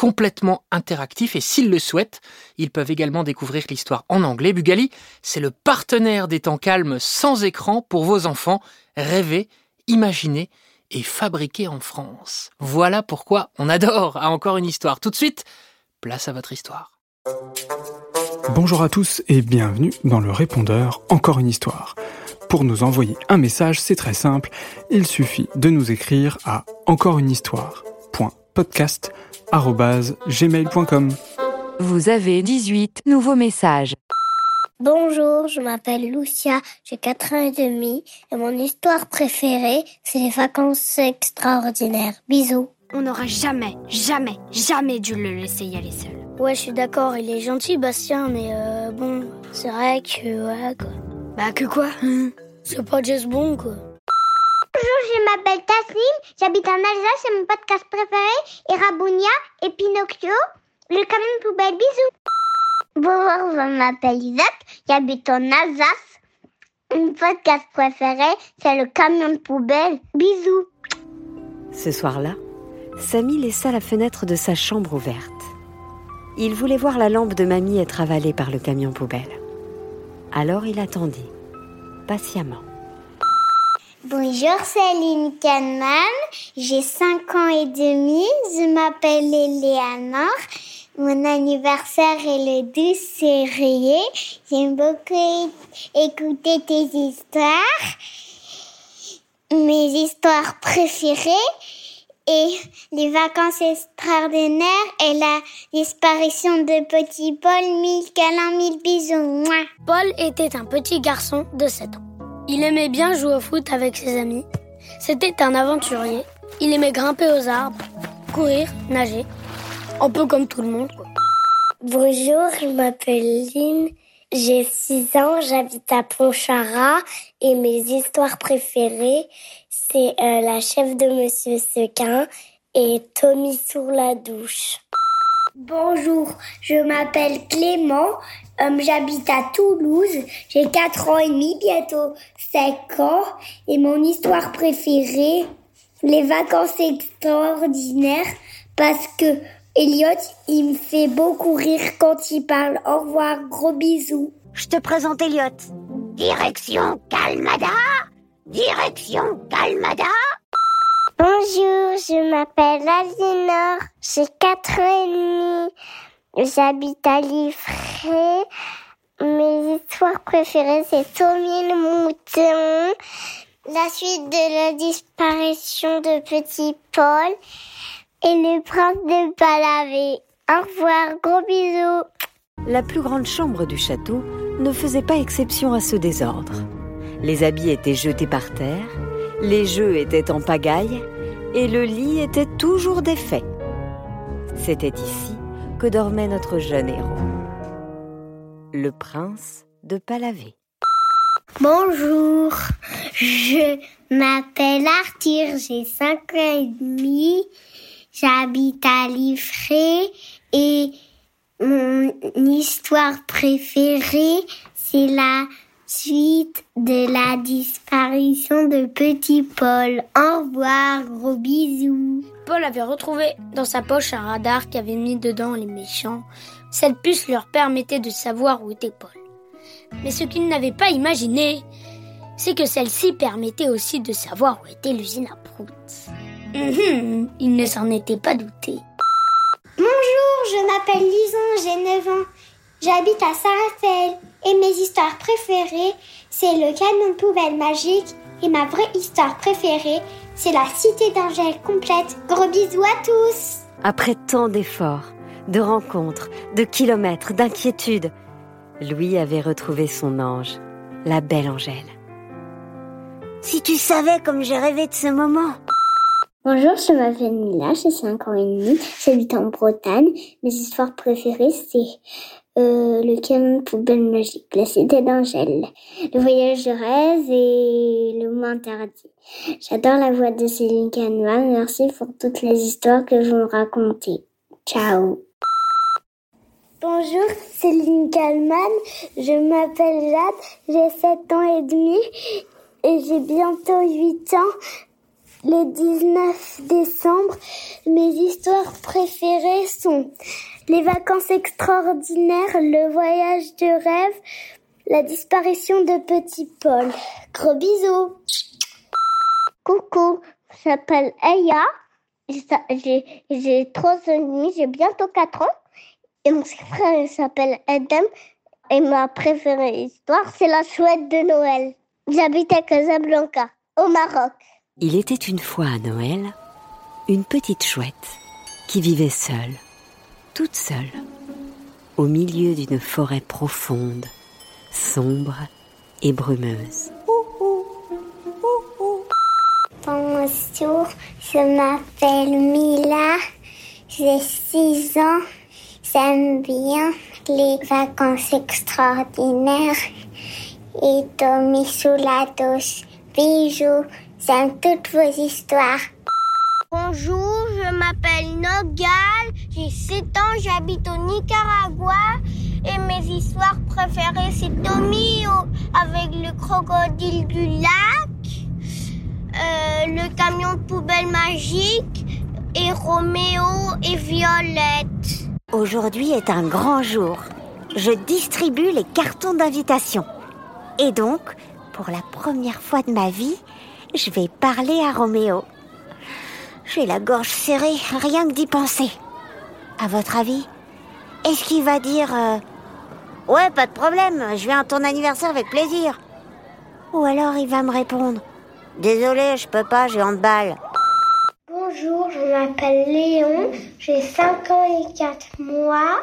complètement interactifs et s'ils le souhaitent, ils peuvent également découvrir l'histoire en anglais. Bugali, c'est le partenaire des temps calmes sans écran pour vos enfants. Rêver, imaginer et fabriquer en France. Voilà pourquoi on adore à encore une histoire. Tout de suite, place à votre histoire. Bonjour à tous et bienvenue dans le répondeur Encore une histoire. Pour nous envoyer un message, c'est très simple, il suffit de nous écrire à encoreunehistoire.podcast@gmail.com. Vous avez 18 nouveaux messages. Bonjour, je m'appelle Lucia, j'ai 4 ans et demi et mon histoire préférée, c'est les vacances extraordinaires. Bisous. On n'aura jamais, jamais, jamais dû le laisser y aller seul. Ouais, je suis d'accord, il est gentil Bastien, mais euh, bon, c'est vrai que voilà quoi. Bah que quoi? C'est pas juste bon quoi. M'appelle Tassim, j'habite en Alsace, c'est mon podcast préféré, et Rabounia et Pinocchio, le camion poubelle, bisous. Bonjour, je m'appelle Isaac, j'habite en Alsace. Mon podcast préféré, c'est le camion de poubelle, bisous. Ce soir-là, Samy laissa la fenêtre de sa chambre ouverte. Il voulait voir la lampe de mamie être avalée par le camion poubelle. Alors il attendit, patiemment. Bonjour, Lynn Kahneman, j'ai 5 ans et demi, je m'appelle Eleanor. Mon anniversaire est le 12 février. J'aime beaucoup écouter tes histoires, mes histoires préférées et les vacances extraordinaires et la disparition de petit Paul. Mille câlins, mille bisous. Mouah. Paul était un petit garçon de 7 ans. Il aimait bien jouer au foot avec ses amis. C'était un aventurier. Il aimait grimper aux arbres, courir, nager. Un peu comme tout le monde. Bonjour, je m'appelle Lynn, j'ai 6 ans, j'habite à Pontcharra et mes histoires préférées, c'est euh, La chef de Monsieur Sequin et Tommy sous la douche. Bonjour, je m'appelle Clément, euh, j'habite à Toulouse, j'ai 4 ans et demi, bientôt 5 ans, et mon histoire préférée, les vacances extraordinaires, parce que Elliot, il me fait beaucoup rire quand il parle. Au revoir, gros bisous. Je te présente Elliot. Direction Calmada Direction Calmada Bonjour, je m'appelle Alinor, j'ai 4 ans et demi. J'habite à Livré. Mes histoires préférées, c'est Tommy le mouton, la suite de la disparition de petit Paul et le prince de Palavé. Au revoir, gros bisous. La plus grande chambre du château ne faisait pas exception à ce désordre. Les habits étaient jetés par terre, les jeux étaient en pagaille et le lit était toujours défait. C'était ici que dormait notre jeune héros, le prince de Palavé. Bonjour, je m'appelle Arthur, j'ai 5 ans et demi. J'habite à Livré et mon histoire préférée, c'est la suite de la disparition de petit Paul. Au revoir, gros bisous. Paul avait retrouvé dans sa poche un radar qui avait mis dedans les méchants. Cette puce leur permettait de savoir où était Paul. Mais ce qu'il n'avait pas imaginé, c'est que celle-ci permettait aussi de savoir où était l'usine à prout. Mmh, il ne s'en était pas douté. Bonjour, je m'appelle Lison, j'ai 9 ans. J'habite à Saint-Raphaël et mes histoires préférées, c'est le camion de poubelle magique et ma vraie histoire préférée, c'est la cité d'Angèle complète. Gros bisous à tous Après tant d'efforts, de rencontres, de kilomètres, d'inquiétudes, Louis avait retrouvé son ange, la belle Angèle. Si tu savais comme j'ai rêvé de ce moment Bonjour, je m'appelle Mila, j'ai 5 ans et demi, j'habite en Bretagne. Mes histoires préférées, c'est euh, le camion poubelle magique, la cité d'Angèle, le voyage de rêve et le mot interdit. J'adore la voix de Céline Kahneman, merci pour toutes les histoires que vous me racontez. Ciao Bonjour, Céline Kalman. Je m'appelle Jade, j'ai 7 ans et demi et j'ai bientôt 8 ans. Le 19 décembre, mes histoires préférées sont les vacances extraordinaires, le voyage de rêve, la disparition de Petit Paul. Gros bisous. Coucou, je m'appelle Aya, j'ai j'ai 3 ans et demi, j'ai bientôt 4 ans. Et mon frère il s'appelle Adam. Et ma préférée histoire, c'est la chouette de Noël. J'habite à Casablanca, au Maroc. Il était une fois à Noël une petite chouette qui vivait seule, toute seule, au milieu d'une forêt profonde, sombre et brumeuse. Bonjour, je m'appelle Mila, j'ai 6 ans. J'aime bien les vacances extraordinaires et dormir sous la douche. Bisous, j'aime toutes vos histoires. Bonjour, je m'appelle Nogal, j'ai 7 ans, j'habite au Nicaragua et mes histoires préférées c'est Tommy avec le crocodile du lac, euh, le camion de poubelle magique et Roméo et Violette. Aujourd'hui est un grand jour. Je distribue les cartons d'invitation. Et donc, pour la première fois de ma vie, je vais parler à Roméo. J'ai la gorge serrée, rien que d'y penser. À votre avis, est-ce qu'il va dire euh, Ouais, pas de problème, je viens à ton anniversaire avec plaisir Ou alors il va me répondre Désolé, je peux pas, j'ai handball. Bonjour, je m'appelle Léon, j'ai 5 ans et 4 mois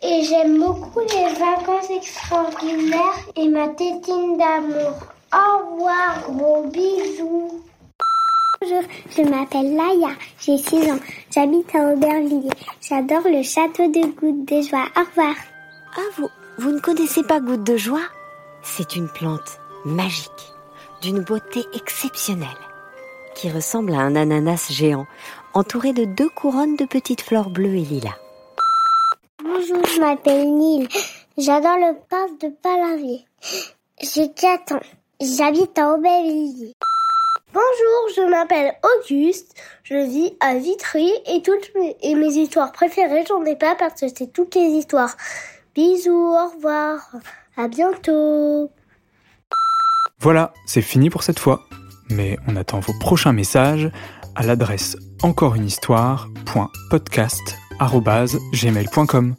et j'aime beaucoup les vacances extraordinaires et ma tétine d'amour. Au revoir, gros bisous. Bonjour, je m'appelle Laïa, j'ai 6 ans, j'habite à Aubervilliers. J'adore le château de Goutte de Joie. Au revoir. Ah, vous, vous ne connaissez pas Goutte de Joie C'est une plante magique, d'une beauté exceptionnelle, qui ressemble à un ananas géant, entouré de deux couronnes de petites fleurs bleues et lilas. Bonjour, je m'appelle Nil. J'adore le parc de Palavier. J'ai 4 ans. J'habite à Aubervilliers. Bonjour, je m'appelle Auguste. Je vis à Vitry et toutes mes, et mes histoires préférées, j'en ai pas parce que c'est toutes les histoires. Bisous, au revoir. À bientôt. Voilà, c'est fini pour cette fois. Mais on attend vos prochains messages à l'adresse encoreunehistoire.podcast@gmail.com.